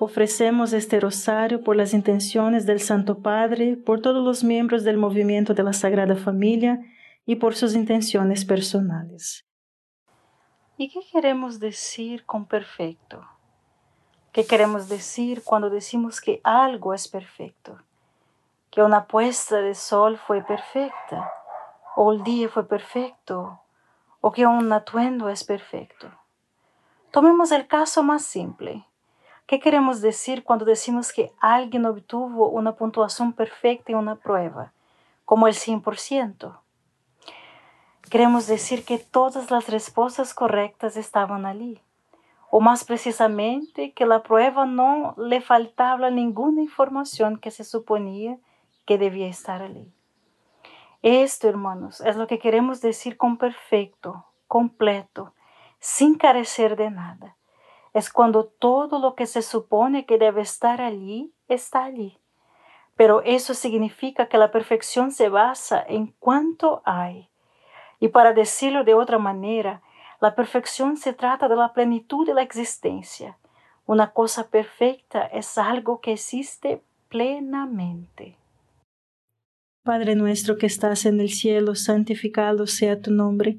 Ofrecemos este rosario por las intenciones del Santo Padre, por todos los miembros del movimiento de la Sagrada Familia y por sus intenciones personales. ¿Y qué queremos decir con perfecto? ¿Qué queremos decir cuando decimos que algo es perfecto? Que una puesta de sol fue perfecta, o el día fue perfecto, o que un atuendo es perfecto. Tomemos el caso más simple ¿Qué queremos decir cuando decimos que alguien obtuvo una puntuación perfecta en una prueba, como el 100%? Queremos decir que todas las respuestas correctas estaban allí, o más precisamente que la prueba no le faltaba ninguna información que se suponía que debía estar allí. Esto, hermanos, es lo que queremos decir con perfecto, completo, sin carecer de nada es cuando todo lo que se supone que debe estar allí está allí. Pero eso significa que la perfección se basa en cuánto hay. Y para decirlo de otra manera, la perfección se trata de la plenitud de la existencia. Una cosa perfecta es algo que existe plenamente. Padre nuestro que estás en el cielo, santificado sea tu nombre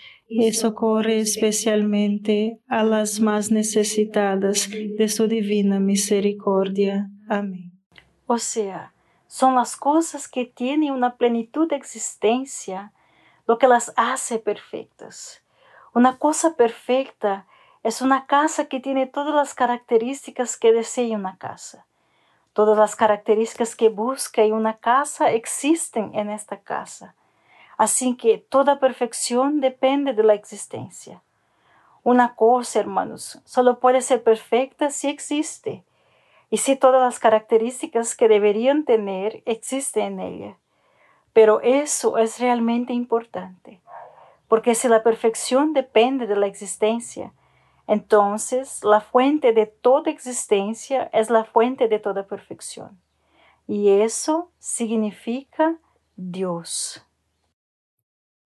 y socorre especialmente a las más necesitadas de su divina misericordia. Amén. O sea, son las cosas que tienen una plenitud de existencia lo que las hace perfectas. Una cosa perfecta es una casa que tiene todas las características que desea una casa. Todas las características que busca en una casa existen en esta casa. Así que toda perfección depende de la existencia. Una cosa, hermanos, solo puede ser perfecta si existe y si todas las características que deberían tener existen en ella. Pero eso es realmente importante, porque si la perfección depende de la existencia, entonces la fuente de toda existencia es la fuente de toda perfección. Y eso significa Dios.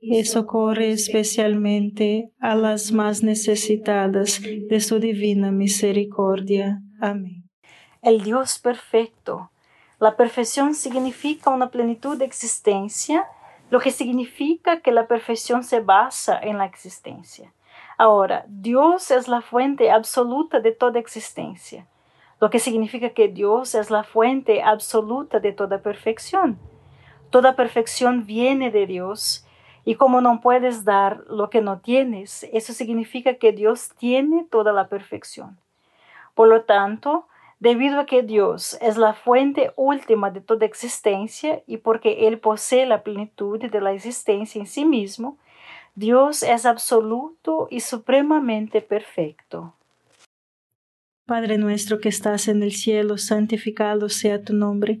y socorre especialmente a las más necesitadas de su divina misericordia. Amén. el Dios perfecto. La perfección significa una plenitud de existencia, lo que significa que la perfección se basa en la existencia. Ahora, Dios es la fuente absoluta de toda existencia, lo que significa que Dios es la fuente absoluta de toda perfección. Toda perfección viene de Dios y como no puedes dar lo que no tienes, eso significa que Dios tiene toda la perfección. Por lo tanto, debido a que Dios es la fuente última de toda existencia y porque Él posee la plenitud de la existencia en sí mismo, Dios es absoluto y supremamente perfecto. Padre nuestro que estás en el cielo, santificado sea tu nombre.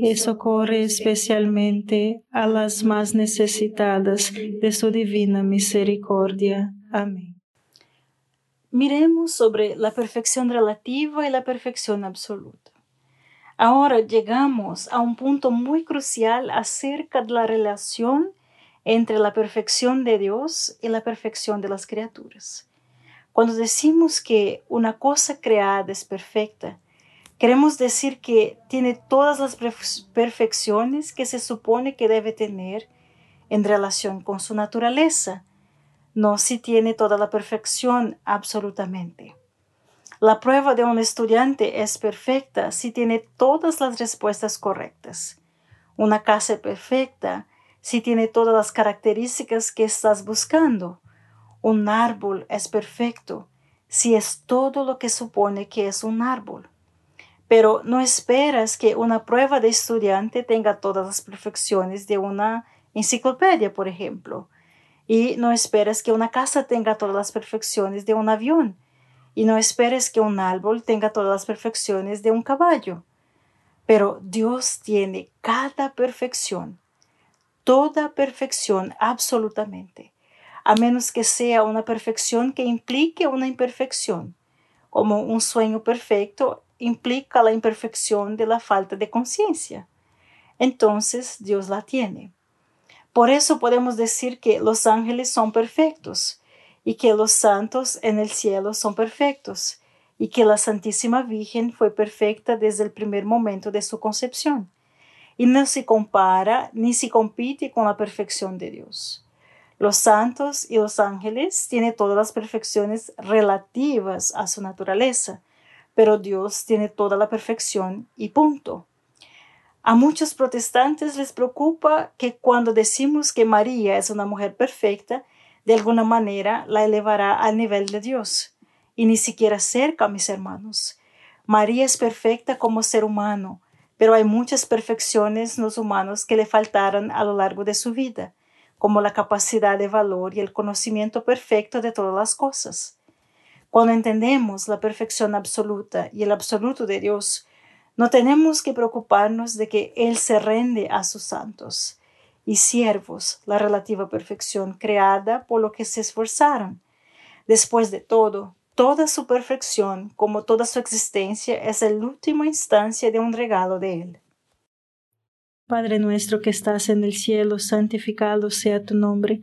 y socorre especialmente a las más necesitadas de su divina misericordia. Amén. Miremos sobre la perfección relativa y la perfección absoluta. Ahora llegamos a un punto muy crucial acerca de la relación entre la perfección de Dios y la perfección de las criaturas. Cuando decimos que una cosa creada es perfecta, queremos decir que tiene todas las perfecciones que se supone que debe tener en relación con su naturaleza, no si tiene toda la perfección absolutamente. La prueba de un estudiante es perfecta si tiene todas las respuestas correctas. Una casa perfecta si tiene todas las características que estás buscando. Un árbol es perfecto si es todo lo que supone que es un árbol. Pero no esperas que una prueba de estudiante tenga todas las perfecciones de una enciclopedia, por ejemplo. Y no esperas que una casa tenga todas las perfecciones de un avión y no esperes que un árbol tenga todas las perfecciones de un caballo. Pero Dios tiene cada perfección, toda perfección absolutamente, a menos que sea una perfección que implique una imperfección, como un sueño perfecto implica la imperfección de la falta de conciencia. Entonces Dios la tiene. Por eso podemos decir que los ángeles son perfectos, y que los santos en el cielo son perfectos, y que la Santísima Virgen fue perfecta desde el primer momento de su concepción, y no se compara ni se compite con la perfección de Dios. Los santos y los ángeles tienen todas las perfecciones relativas a su naturaleza, pero Dios tiene toda la perfección y punto. A muchos protestantes les preocupa que cuando decimos que María es una mujer perfecta, de alguna manera la elevará al nivel de Dios, y ni siquiera cerca, mis hermanos. María es perfecta como ser humano, pero hay muchas perfecciones en los humanos que le faltaron a lo largo de su vida, como la capacidad de valor y el conocimiento perfecto de todas las cosas. Cuando entendemos la perfección absoluta y el absoluto de Dios, no tenemos que preocuparnos de que Él se rende a sus santos y siervos la relativa perfección creada por lo que se esforzaron. Después de todo, toda su perfección, como toda su existencia, es la última instancia de un regalo de Él. Padre nuestro que estás en el cielo, santificado sea tu nombre,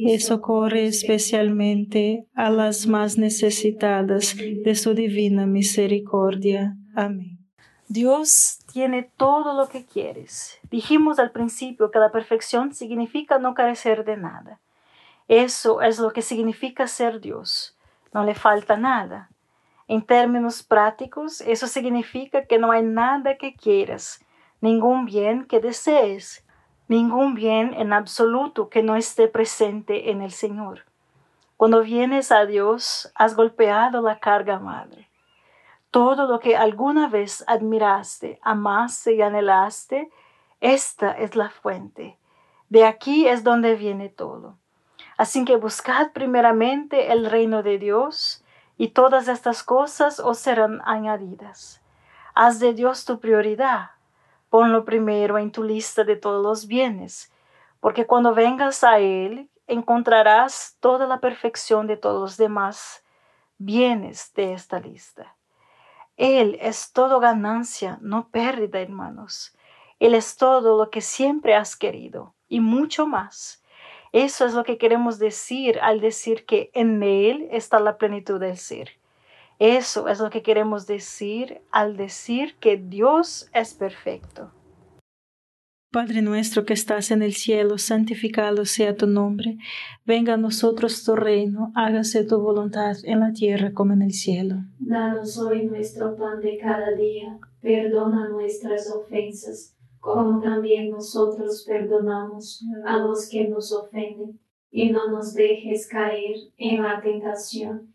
y socorre especialmente a las más necesitadas de su divina misericordia. Amén. Dios tiene todo lo que quieres. Dijimos al principio que la perfección significa no carecer de nada. Eso es lo que significa ser Dios. No le falta nada. En términos prácticos, eso significa que no hay nada que quieras, ningún bien que desees, ningún bien en absoluto que no esté presente en el Señor. Cuando vienes a Dios, has golpeado la carga madre todo lo que alguna vez admiraste, amaste y anhelaste, esta es la fuente. De aquí es donde viene todo. Así que buscad primeramente el reino de Dios y todas estas cosas os serán añadidas. Haz de Dios tu prioridad. Ponlo primero en tu lista de todos los bienes, porque cuando vengas a Él encontrarás toda la perfección de todos los demás bienes de esta lista. Él es todo ganancia, no pérdida, hermanos. Él es todo lo que siempre has querido y mucho más. Eso es lo que queremos decir al decir que en Él está la plenitud del ser. Eso es lo que queremos decir al decir que Dios es perfecto. Padre nuestro que estás en el cielo, santificado sea tu nombre. Venga a nosotros tu reino, hágase tu voluntad en la tierra como en el cielo. Danos hoy nuestro pan de cada día, perdona nuestras ofensas, como también nosotros perdonamos a los que nos ofenden, y no nos dejes caer en la tentación,